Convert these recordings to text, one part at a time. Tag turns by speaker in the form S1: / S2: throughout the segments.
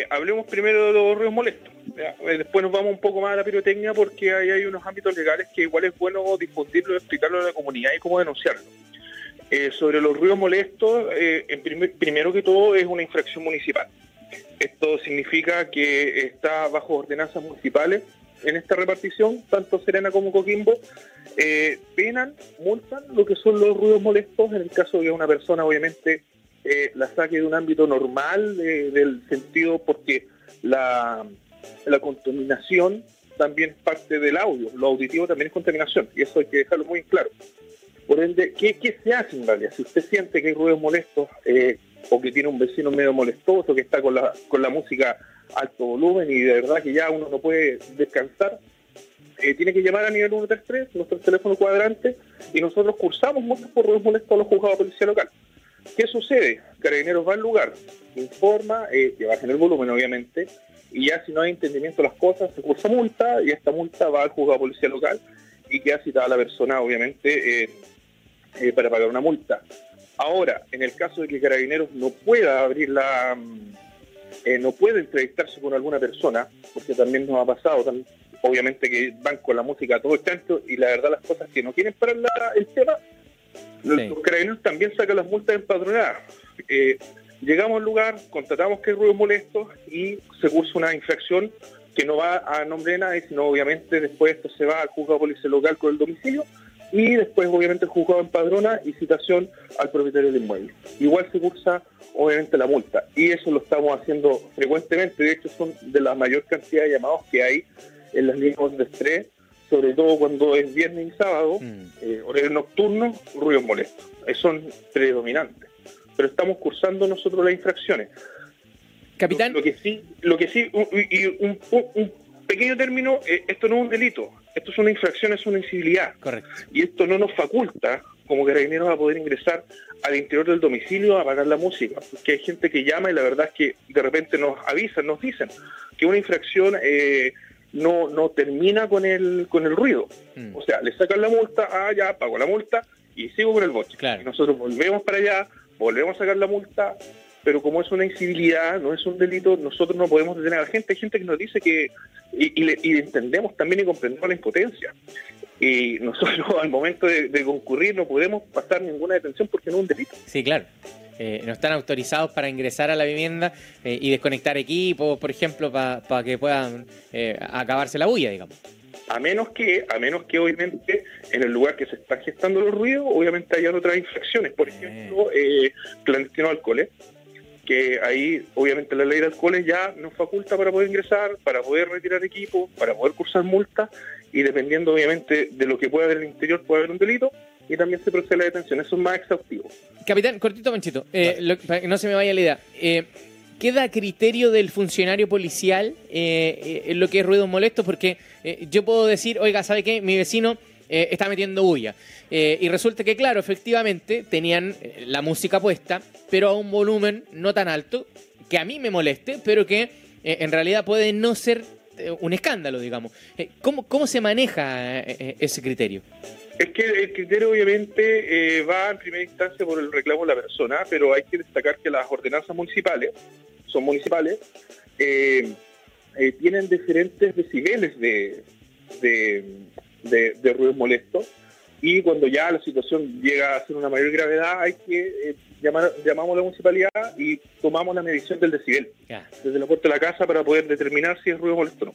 S1: Eh, hablemos primero de los ruidos molestos. Eh, después nos vamos un poco más a la pirotecnia porque ahí hay unos ámbitos legales que igual es bueno difundirlo, explicarlo a la comunidad y cómo denunciarlo. Eh, sobre los ruidos molestos, en primero que todo es una infracción municipal. Esto significa que está bajo ordenanzas municipales en esta repartición, tanto Serena como Coquimbo, penan, multan lo que son los ruidos molestos en el caso de una persona obviamente eh, la saque de un ámbito normal del sentido porque la, la contaminación también parte del audio, lo auditivo también es contaminación y eso hay que dejarlo muy claro. Por ende, ¿qué, qué se hace en realidad? Si usted siente que hay ruidos molestos eh, o que tiene un vecino medio molestoso, que está con la, con la música alto volumen y de verdad que ya uno no puede descansar, eh, tiene que llamar a nivel 133, nuestro teléfono cuadrante, y nosotros cursamos muchos por ruidos molestos a los juzgados de policía local. ¿Qué sucede? Carabineros va al lugar, informa, eh, que el volumen obviamente, y ya si no hay entendimiento de las cosas, se cursa multa y esta multa va al juzgado de policía local y queda citada la persona obviamente eh, eh, para pagar una multa. Ahora, en el caso de que Carabineros no pueda abrir la... Mm, eh, no puede entrevistarse con alguna persona, porque también nos ha pasado, obviamente que van con la música todo el canto y la verdad las cosas que no quieren parar el tema, los carabineros también sacan las multas empadronadas. Eh, llegamos al lugar, constatamos que hay ruido molesto y se cursa una infracción que no va a nombre de nadie, sino obviamente después esto se va al juzgado de policía local con el domicilio y después obviamente el juzgado empadrona y citación al propietario del inmueble. Igual se cursa obviamente la multa y eso lo estamos haciendo frecuentemente, de hecho son de la mayor cantidad de llamados que hay en las líneas de estrés sobre todo cuando es viernes y sábado, mm. eh, horario nocturno, ruidos molestos. Son predominantes. Pero estamos cursando nosotros las infracciones.
S2: Capitán.
S1: Lo, que sí, lo que sí, y un, pequeño término, eh, esto no es un delito, esto es una infracción, es una incivilidad.
S2: Correcto.
S1: Y esto no nos faculta como carabineros a poder ingresar al interior del domicilio a apagar la música, porque hay gente que llama y la verdad es que de repente nos avisan, nos dicen que una infracción eh, no, no termina con el, con el ruido. Mm. O sea, le sacan la multa, ah, ya, pago la multa y sigo con el boche.
S2: Claro.
S1: Y nosotros volvemos para allá, volvemos a sacar la multa, pero como es una incivilidad, no es un delito, nosotros no podemos detener a la gente. Hay gente que nos dice que, y, y, entendemos también y comprendemos la impotencia. Y nosotros al momento de, de concurrir no podemos pasar ninguna detención porque no es un delito.
S2: Sí, claro. Eh, no están autorizados para ingresar a la vivienda eh, y desconectar equipos, por ejemplo, para que puedan eh, acabarse la bulla, digamos.
S1: A menos que, a menos que obviamente en el lugar que se están gestando los ruidos, obviamente haya otras infracciones, por ejemplo, clandestino alcohol, que ahí obviamente la ley de alcoholes ya nos faculta para poder ingresar, para poder retirar equipos, para poder cursar multas y dependiendo obviamente de lo que pueda haber en el interior puede haber un delito y también se procede a la detención. Eso es más exhaustivo.
S2: Capitán, cortito, manchito, eh, para que no se me vaya la idea. Eh, ¿Queda a criterio del funcionario policial eh, en lo que es ruido molesto? Porque yo puedo decir, oiga, ¿sabe qué? Mi vecino está metiendo bulla. y resulta que, claro, efectivamente tenían la música puesta, pero a un volumen no tan alto, que a mí me moleste, pero que en realidad puede no ser un escándalo, digamos. ¿Cómo, ¿Cómo se maneja ese criterio?
S1: Es que el criterio obviamente eh, va en primera instancia por el reclamo de la persona, pero hay que destacar que las ordenanzas municipales, son municipales, eh, eh, tienen diferentes decibeles de, de, ruidos molestos y cuando ya la situación llega a ser una mayor gravedad hay que llamar, llamamos a la municipalidad y tomamos la medición del decibel desde la puerta de la casa para poder determinar si es ruido molesto o no.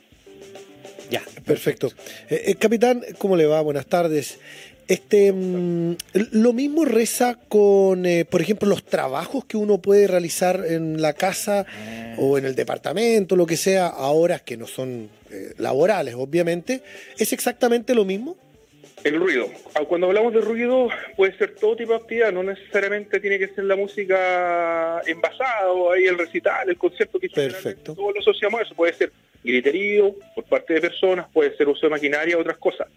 S3: Ya, perfecto. Eh, eh, capitán, ¿cómo le va? Buenas tardes. Este, mm, lo mismo reza con, eh, por ejemplo, los trabajos que uno puede realizar en la casa ah. o en el departamento, lo que sea, a horas que no son laborales, obviamente. ¿Es exactamente lo mismo?
S1: El ruido. Ah, cuando hablamos de ruido, puede ser todo tipo de actividad, no necesariamente tiene que ser la música envasada o ahí el recital, el concierto que
S3: Perfecto.
S1: todos lo asociamos a eso. Puede ser griterío por parte de personas, puede ser uso de maquinaria, otras cosas.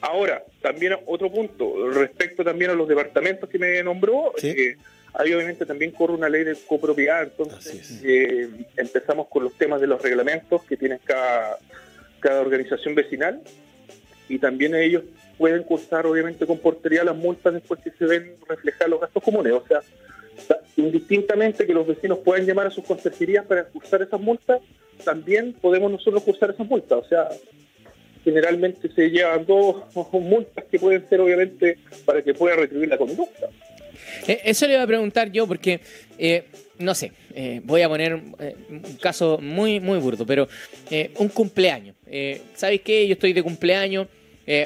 S1: Ahora, también otro punto, respecto también a los departamentos que me nombró, eh, ahí obviamente también corre una ley de copropiedad, entonces eh, empezamos con los temas de los reglamentos que tiene cada, cada organización vecinal y también ellos pueden costar obviamente con portería las multas después que se ven reflejar los gastos comunes, o sea, indistintamente que los vecinos puedan llamar a sus consejerías para cursar esas multas, también podemos nosotros cursar esas multas. O sea, generalmente se llevan dos multas que pueden ser obviamente para que pueda retribuir la conducta.
S2: Eh, eso le iba a preguntar yo porque, eh, no sé, eh, voy a poner un caso muy, muy burdo, pero un cumpleaños. ¿Sabes qué? Yo estoy de cumpleaños,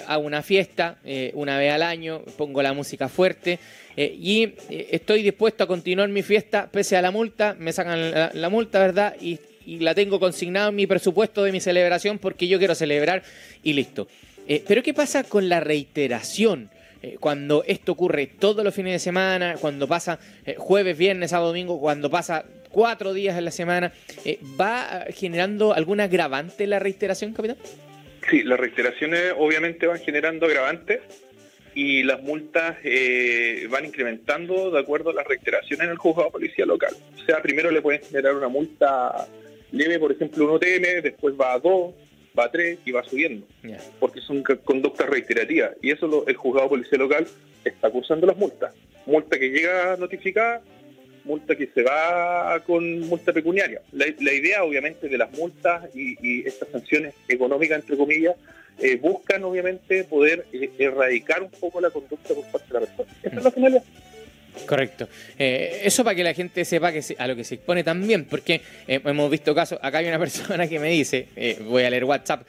S2: hago una fiesta una vez al año, pongo la música fuerte y estoy dispuesto a continuar mi fiesta pese a la multa, me sacan la, la multa, ¿verdad? Y y la tengo consignada en mi presupuesto de mi celebración porque yo quiero celebrar y listo. Eh, pero ¿qué pasa con la reiteración? Eh, cuando esto ocurre todos los fines de semana, cuando pasa eh, jueves, viernes, sábado, domingo, cuando pasa cuatro días en la semana, ¿va generando alguna agravante la reiteración, capitán?
S1: Sí, las reiteraciones obviamente van generando agravantes y las multas van incrementando de acuerdo a las reiteraciones en el juzgado de policía local. O sea, primero le pueden generar una multa leve, por ejemplo, un OTM, después va a 2, va a 3 y va subiendo, porque son conductas reiterativas. Y eso el juzgado policía local está acusando las multas. Multa que llega notificada, multa que se va con multa pecuniaria. La, idea, obviamente, de las multas y, estas sanciones económicas, entre comillas, eh, buscan, obviamente, poder eh, erradicar un poco la conducta por parte de la persona. Esa es la finalidad.
S2: Correcto. Eh, eso para que la gente sepa que a lo que se expone también, porque eh, hemos visto casos, acá hay una persona que me dice, eh, voy a leer WhatsApp,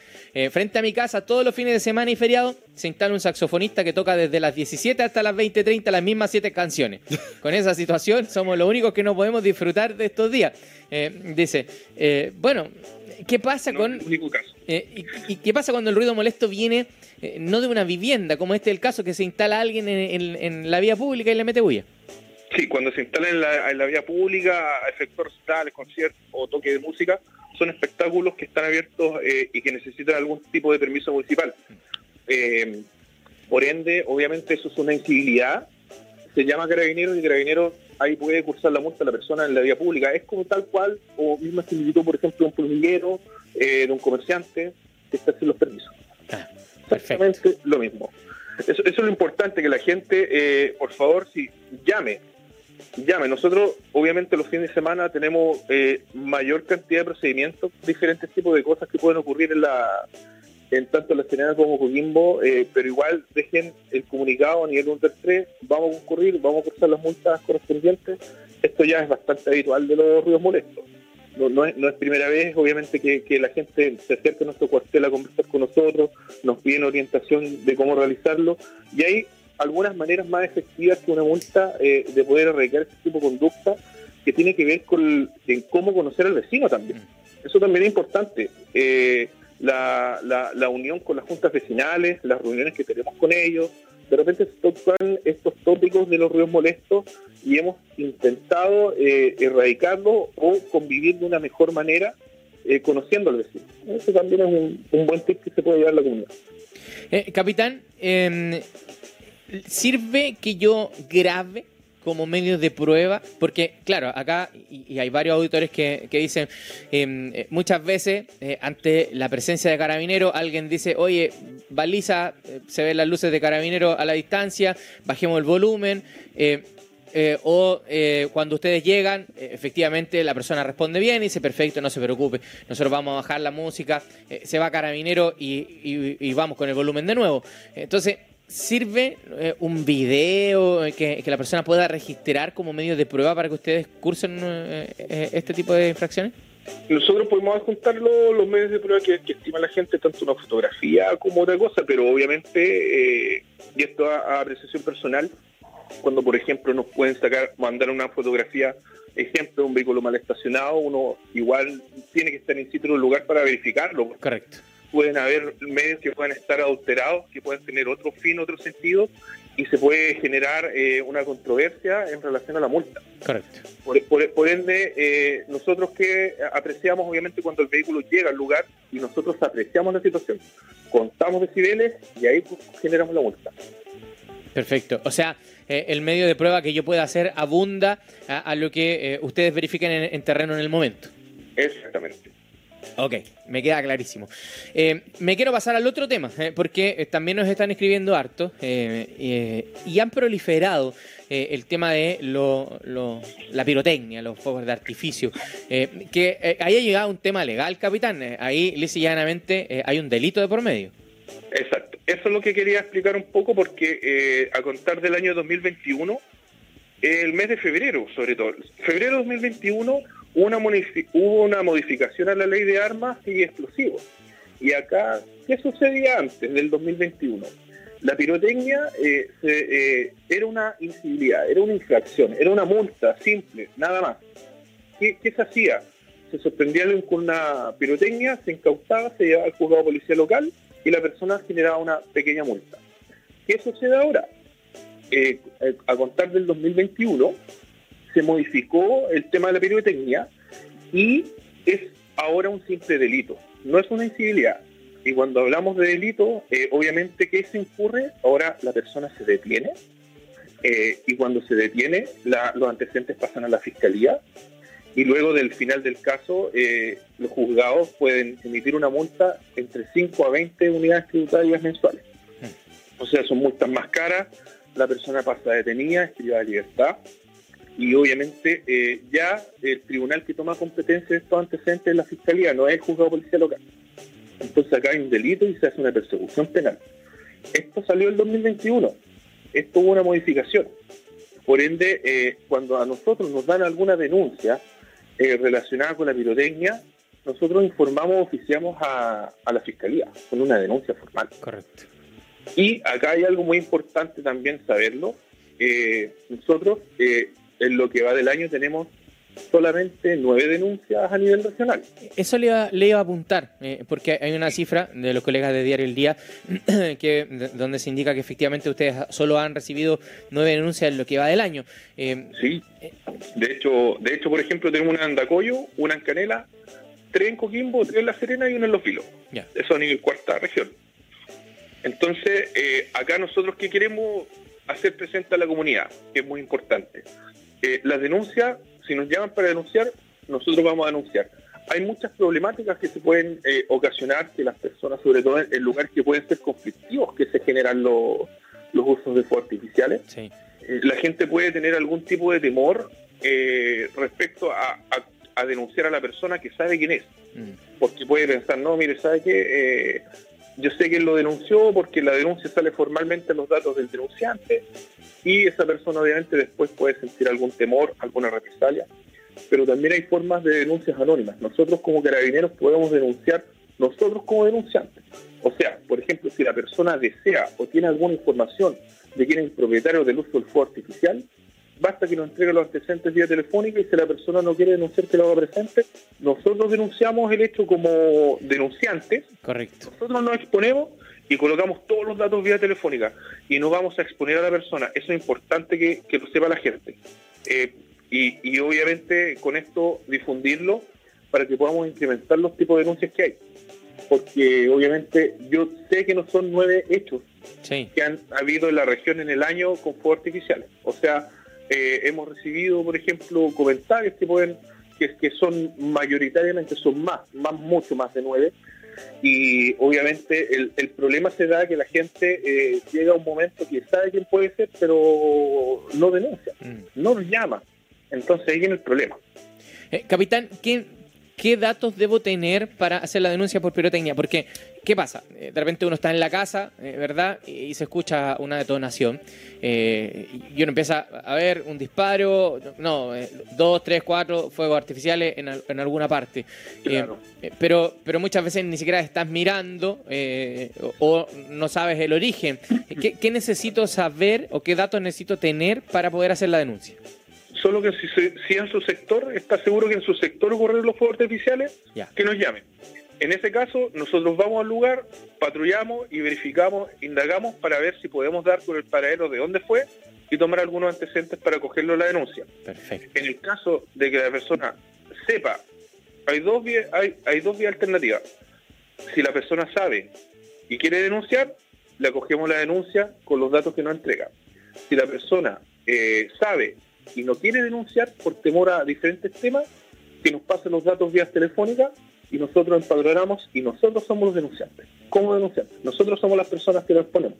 S2: frente a mi casa todos los fines de semana y feriado se instala un saxofonista que toca desde las 17 hasta las 20.30 las mismas siete canciones. Con esa situación somos los únicos que no podemos disfrutar de estos días. dice, bueno, ¿qué pasa con... y, qué pasa cuando el ruido molesto viene no de una vivienda, como este es el caso, que se instala alguien en, en la vía pública y le mete bulla?
S1: Sí, cuando se instala en la, vía pública, efectos recitales, conciertos o toque de música, son espectáculos que están abiertos eh, y que necesitan algún tipo de permiso municipal. Eh, por ende, obviamente eso es una incivilidad. Se llama carabinero y carabinero ahí puede cursar la multa a la persona en la vía pública. Es como tal cual, o misma similitud, por ejemplo, de un pulmillero, eh, de un comerciante que está sin los permisos. Ah, Exactamente lo mismo. Eso, eso, es lo importante, que la gente, por favor, si llame, llame. Nosotros, obviamente, los fines de semana tenemos eh, mayor cantidad de procedimientos, diferentes tipos de cosas que pueden ocurrir en la en tanto la Serena como Coquimbo, eh, pero igual dejen el comunicado a nivel 1 3, vamos a concurrir, vamos a cursar las multas correspondientes. Esto ya es bastante habitual de los ruidos molestos. No, no es primera vez, obviamente, que, que, la gente se acerca a nuestro cuartel a conversar con nosotros, nos piden orientación de cómo realizarlo, y ahí algunas maneras más efectivas que una multa eh, de poder erradicar este tipo de conducta que tiene que ver con en cómo conocer al vecino también. Mm. Eso también es importante. Eh, la, la, unión con las juntas vecinales, las reuniones que tenemos con ellos, de repente se tocan estos tópicos de los ruidos molestos y hemos intentado eh, erradicarlo o convivir de una mejor manera conociendo al vecino. Eso también es un, un, buen tip que se puede llevar a la comunidad.
S2: capitán, em, ¿Sirve que yo grabe como medio de prueba? Porque, claro, acá y, hay varios auditores que, dicen, em, eh, muchas veces eh, ante la presencia de carabinero, alguien dice, oye, baliza, eh, se ven las luces de carabinero a la distancia, bajemos el volumen. o cuando ustedes llegan, efectivamente la persona responde bien y dice, perfecto, no se preocupe, nosotros vamos a bajar la música, se va carabinero y, y, vamos con el volumen de nuevo. Entonces, ¿Sirve eh, un video que, la persona pueda registrar como medio de prueba para que ustedes cursen eh, eh, este tipo de infracciones?
S1: Nosotros podemos adjuntar los, medios de prueba que, estima la gente, tanto una fotografía como otra cosa, pero obviamente, y esto a, apreciación personal, cuando por ejemplo nos pueden sacar, mandar una fotografía, ejemplo, de un vehículo mal estacionado, uno igual tiene que estar en sitio en un lugar para verificarlo.
S2: Correcto
S1: pueden haber medios que puedan estar adulterados, que pueden tener otro fin, otro sentido, y se puede generar eh, una controversia en relación a la multa.
S2: Correcto.
S1: Por, ende, eh, nosotros que apreciamos obviamente cuando el vehículo llega al lugar y nosotros apreciamos la situación, contamos decibeles y ahí pues, generamos la multa.
S2: Perfecto. O sea, eh, el medio de prueba que yo pueda hacer abunda a, lo que ustedes verifiquen en terreno en el momento.
S1: Exactamente.
S2: Ok, me queda clarísimo. Eh, me quiero pasar al otro tema, eh, porque eh, también nos están escribiendo harto y han proliferado el tema de lo, la pirotecnia, los fuegos de artificio. Que ahí ha llegado un tema legal, capitán. ahí, lisa y llanamente, hay un delito de por medio.
S1: Exacto. Eso es lo que quería explicar un poco porque a contar del año 2021, el mes de febrero, sobre todo, febrero 2021 hubo una, hubo una modificación a la ley de armas y explosivos. Y acá, ¿qué sucedía antes del 2021? La pirotecnia eh, eh, era una incivilidad, era una infracción, era una multa simple, nada más. ¿Qué, se hacía? Se sorprendía con una pirotecnia, se incautaba, se llevaba al juzgado de policía local y la persona generaba una pequeña multa. ¿Qué sucede ahora? Eh, a contar del 2021 se modificó el tema de la pirotecnia y es ahora un simple delito, no es una incivilidad. Y cuando hablamos de delito, eh, obviamente que se incurre, ahora la persona se detiene eh, y cuando se detiene los antecedentes pasan a la fiscalía y luego del final del caso eh, los juzgados pueden emitir una multa entre 5 a 20 unidades tributarias mensuales. O sea, son multas más caras, la persona pasa detenida, es privada de libertad y obviamente ya el tribunal que toma competencia de estos antecedentes es la fiscalía, no es el juzgado de policía local. Entonces acá hay un delito y se hace una persecución penal. Esto salió el 2021. Esto hubo una modificación. Por ende, eh, cuando a nosotros nos dan alguna denuncia eh, relacionada con la pirotecnia, nosotros informamos, oficiamos a, la fiscalía con una denuncia formal.
S2: Correcto.
S1: Y acá hay algo muy importante también saberlo. Eh, nosotros, en lo que va del año, tenemos solamente nueve denuncias a nivel nacional.
S2: Eso le iba, a apuntar, eh, porque hay una cifra de los colegas de Diario El Día que, donde se indica que efectivamente ustedes solo han recibido nueve denuncias en lo que va del año.
S1: Eh, sí, de hecho, de hecho, por ejemplo, tenemos una en Dacoyo, una en Canela, tres en Coquimbo, tres en La Serena y una en Los Filos. Eso a nivel cuarta región. Entonces, eh, acá nosotros que queremos hacer presente a la comunidad, que es muy importante. Las denuncias si nos llaman para denunciar, nosotros vamos a denunciar. Hay muchas problemáticas que se pueden eh, ocasionar que las personas, sobre todo en, lugares que pueden ser conflictivos, que se generan los, usos de fuegos artificiales. Eh, la gente puede tener algún tipo de temor eh, respecto a, denunciar a la persona que sabe quién es. Mm. Porque puede pensar, no, mire, ¿sabe qué? Yo sé que él lo denunció porque la denuncia sale formalmente en los datos del denunciante y esa persona obviamente después puede sentir algún temor, alguna represalia, pero también hay formas de denuncias anónimas. Nosotros como carabineros podemos denunciar nosotros como denunciantes. O sea, por ejemplo, si la persona desea o tiene alguna información de quién es el propietario del uso del fuego artificial, basta que nos entregue los antecedentes vía telefónica y si la persona no quiere denunciar que lo haga presente, nosotros denunciamos el hecho como denunciantes.
S2: Correcto.
S1: Nosotros nos exponemos y colocamos todos los datos vía telefónica y no vamos a exponer a la persona. Eso es importante que, lo sepa la gente. Eh, y, obviamente con esto difundirlo para que podamos incrementar los tipos de denuncias que hay. Porque obviamente yo sé que no son nueve hechos que han habido en la región en el año con fuegos artificiales. O sea, eh, hemos recibido, por ejemplo, comentarios que pueden que, que son mayoritariamente son más, más mucho más de nueve, y obviamente el, problema se da que la gente eh, llega a un momento que sabe quién puede ser, pero no denuncia, mm. no llama. Entonces ahí viene el problema.
S2: Eh, capitán, ¿quién, ¿qué datos debo tener para hacer la denuncia por pirotecnia? Porque, ¿qué pasa? Eh, de repente uno está en la casa, eh, ¿verdad? Y, se escucha una detonación. Eh, y uno empieza a ver un disparo, no, dos, tres, cuatro fuegos artificiales en, alguna parte. pero, pero muchas veces ni siquiera estás mirando o, no sabes el origen. ¿Qué, ¿Qué necesito saber o qué datos necesito tener para poder hacer la denuncia?
S1: Solo que si, en su sector está seguro que en su sector ocurrieron los fuegos artificiales, que nos llamen. En ese caso, nosotros vamos al lugar, patrullamos y verificamos, indagamos para ver si podemos dar con el paradero de dónde fue y tomar algunos antecedentes para cogerlo la denuncia.
S2: Perfecto.
S1: En el caso de que la persona sepa, hay dos vías, hay, hay dos vías alternativas. Si la persona sabe y quiere denunciar, le acogemos la denuncia con los datos que nos entrega. Si la persona eh, sabe y no quiere denunciar por temor a diferentes temas, que nos pasen los datos vía telefónica y nosotros empadronamos y nosotros somos los denunciantes. ¿Cómo denunciantes? Nosotros somos las personas que lo exponemos.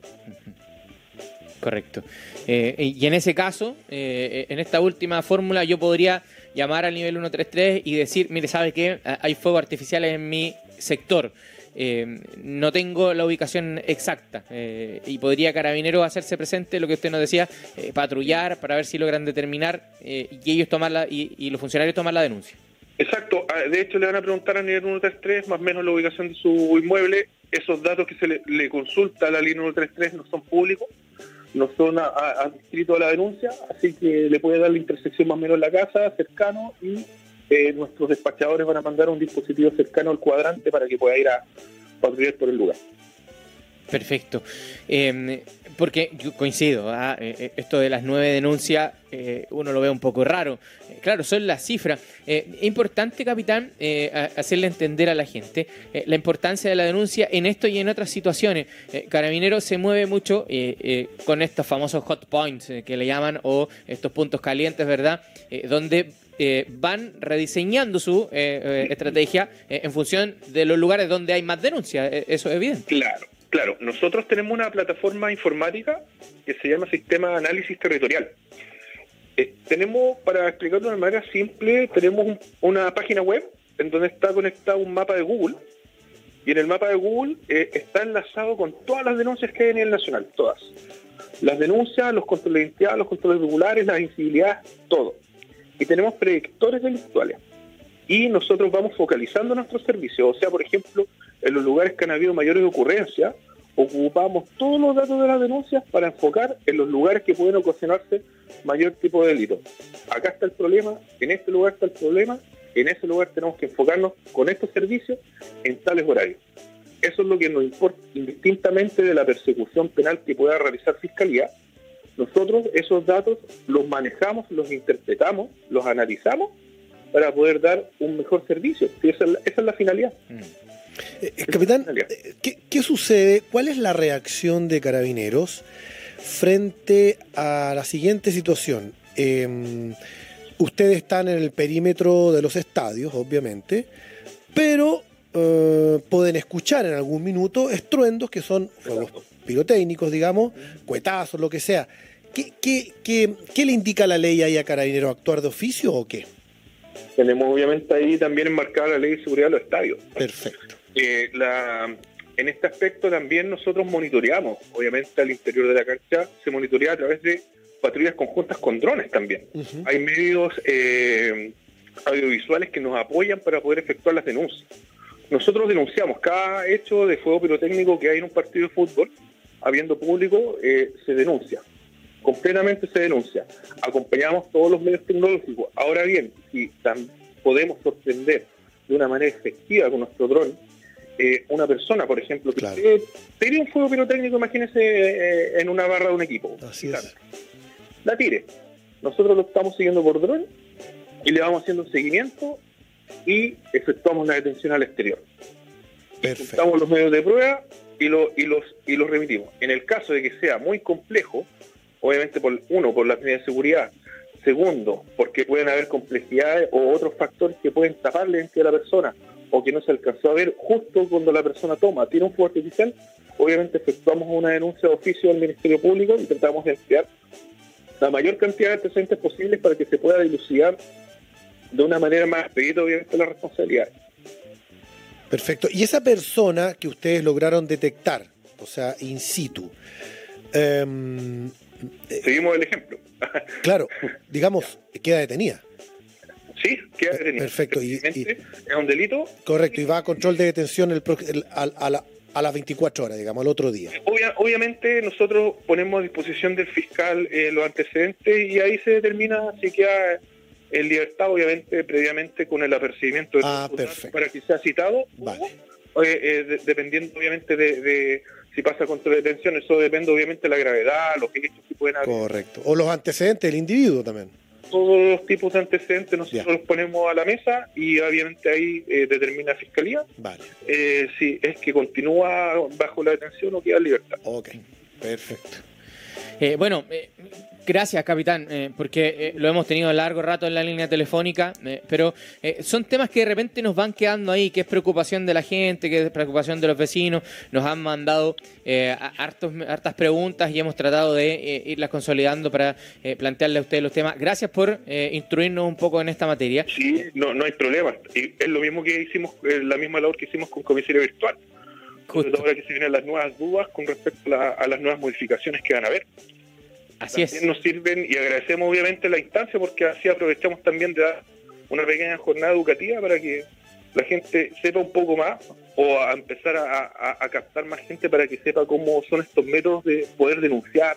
S2: Correcto. Eh, y en ese caso, eh, en esta última fórmula, yo podría llamar al nivel 133 y decir, mire, ¿sabe qué? Hay fuegos artificiales en mi sector. Eh, no tengo la ubicación exacta y podría Carabinero hacerse presente, lo que usted nos decía, patrullar para ver si logran determinar y ellos tomarla y, y, los funcionarios tomar la denuncia.
S1: Exacto, ah, de hecho le van a preguntar al nivel 133 más o menos la ubicación de su inmueble, esos datos que se le, consulta a la línea 133 no son públicos, no son adscritos a, la denuncia, así que le puede dar la intersección más o menos en la casa, cercano, y eh, nuestros despachadores van a mandar un dispositivo cercano al cuadrante para que pueda ir a patrullar por el lugar.
S2: Perfecto. Em, porque yo coincido, ¿ah? eh, eh, esto de las nueve denuncias eh, uno lo ve un poco raro. claro, son las cifras. es importante, capitán, hacerle entender a la gente la importancia de la denuncia en esto y en otras situaciones. Carabinero se mueve mucho con estos famosos hot points que le llaman o estos puntos calientes, ¿verdad? donde van rediseñando su estrategia en función de los lugares donde hay más denuncias. Eso es evidente.
S1: Claro. Claro, nosotros tenemos una plataforma informática que se llama Sistema Análisis Territorial. Eh, tenemos, para explicarlo de manera simple, tenemos una página web en donde está conectado un mapa de Google y en el mapa de Google eh, está enlazado con todas las denuncias que hay a nivel nacional, todas. Las denuncias, los controles de identidad, los controles regulares, las incivilidades, todo. Y tenemos predictores delictuales. Y nosotros vamos focalizando nuestros servicios. O sea, por ejemplo, en los lugares que han habido mayores ocurrencias, ocupamos todos los datos de las denuncias para enfocar en los lugares que pueden ocasionarse mayor tipo de delito. Acá está el problema, en este lugar está el problema, en ese lugar tenemos que enfocarnos con estos servicios en tales horarios. Eso es lo que nos importa indistintamente de la persecución penal que pueda realizar Fiscalía. Nosotros esos datos los manejamos, los interpretamos, los analizamos para poder dar un mejor servicio. esa, es la, finalidad. Mm.
S3: Eh, eh, capitán, eh, ¿qué, sucede? ¿Cuál es la reacción de carabineros frente a la siguiente situación? Em, ustedes están en el perímetro de los estadios, obviamente, pero pueden escuchar en algún minuto estruendos que son fuegos pirotécnicos, digamos, cuetazos, lo que sea. ¿Qué, qué le indica la ley ahí a carabineros? ¿Actuar de oficio o qué?
S1: Tenemos obviamente ahí también enmarcada la ley de seguridad de los estadios.
S3: Perfecto.
S1: Eh, la, en este aspecto también nosotros monitoreamos, obviamente al interior de la cancha se monitorea a través de patrullas conjuntas con drones también. Hay medios eh, audiovisuales que nos apoyan para poder efectuar las denuncias. Nosotros denunciamos cada hecho de fuego pirotécnico que hay en un partido de fútbol, habiendo público, eh, se denuncia. Completamente se denuncia. Acompañamos todos los medios tecnológicos. Ahora bien, si podemos sorprender de una manera efectiva con nuestro dron, eh, una persona, por ejemplo, que claro. tire un fuego pirotécnico, imagínese, eh, en una barra de un equipo.
S3: Así es.
S1: La tire. Nosotros lo estamos siguiendo por dron y le vamos haciendo un seguimiento y efectuamos la detención al exterior. Perfecto. los medios de prueba y, lo, y, los, y los remitimos. En el caso de que sea muy complejo, obviamente, por uno, por las medidas de seguridad, segundo, porque pueden haber complejidades o otros factores que pueden tapar la identidad de la persona, o que no se alcanzó a ver justo cuando la persona toma, tiene un fuego artificial, obviamente efectuamos una denuncia de oficio al Ministerio Público y tratamos de la mayor cantidad de antecedentes posibles para que se pueda dilucidar de una manera más expedita, obviamente, la responsabilidad.
S3: Perfecto. Y esa persona que ustedes lograron detectar, o sea, in situ.
S1: Em, Seguimos el ejemplo.
S3: Claro, digamos, queda detenida.
S1: Sí, queda detenido.
S3: Perfecto. Y,
S1: es un delito.
S3: Correcto, y va a control de detención el, a, las 24 horas, digamos, al otro día.
S1: obviamente nosotros ponemos a disposición del fiscal eh, los antecedentes y ahí se determina si queda en libertad, obviamente, previamente con el apercibimiento
S3: ah,
S1: para que sea citado.
S3: Vale.
S1: Eh, dependiendo obviamente de, si pasa control de detención, eso depende obviamente de la gravedad, los hechos que pueden haber.
S3: Correcto. O los antecedentes del individuo también
S1: todos los tipos de antecedentes nosotros los ponemos a la mesa y obviamente ahí eh, determina Fiscalía
S3: vale.
S1: Eh, si es que continúa bajo la detención o queda en libertad.
S3: Ok, perfecto.
S2: Eh, bueno, eh, gracias, capitán, eh, porque eh, lo hemos tenido largo rato en la línea telefónica, eh, pero son temas que de repente nos van quedando ahí, que es preocupación de la gente, que es preocupación de los vecinos. Nos han mandado hartos, hartas preguntas y hemos tratado de irlas consolidando para plantearle a ustedes los temas. Gracias por instruirnos un poco en esta materia.
S1: Sí, no, no hay problema. Es lo mismo que hicimos, la misma labor que hicimos con comisario virtual.
S2: Justo.
S1: ahora que se vienen las nuevas dudas con respecto a, la- a las nuevas modificaciones que van a haber.
S2: Así
S1: también
S2: es.
S1: nos sirven y agradecemos obviamente la instancia porque así aprovechamos también de dar una pequeña jornada educativa para que la gente sepa un poco más o a empezar a, a- a captar más gente para que sepa cómo son estos métodos de poder denunciar,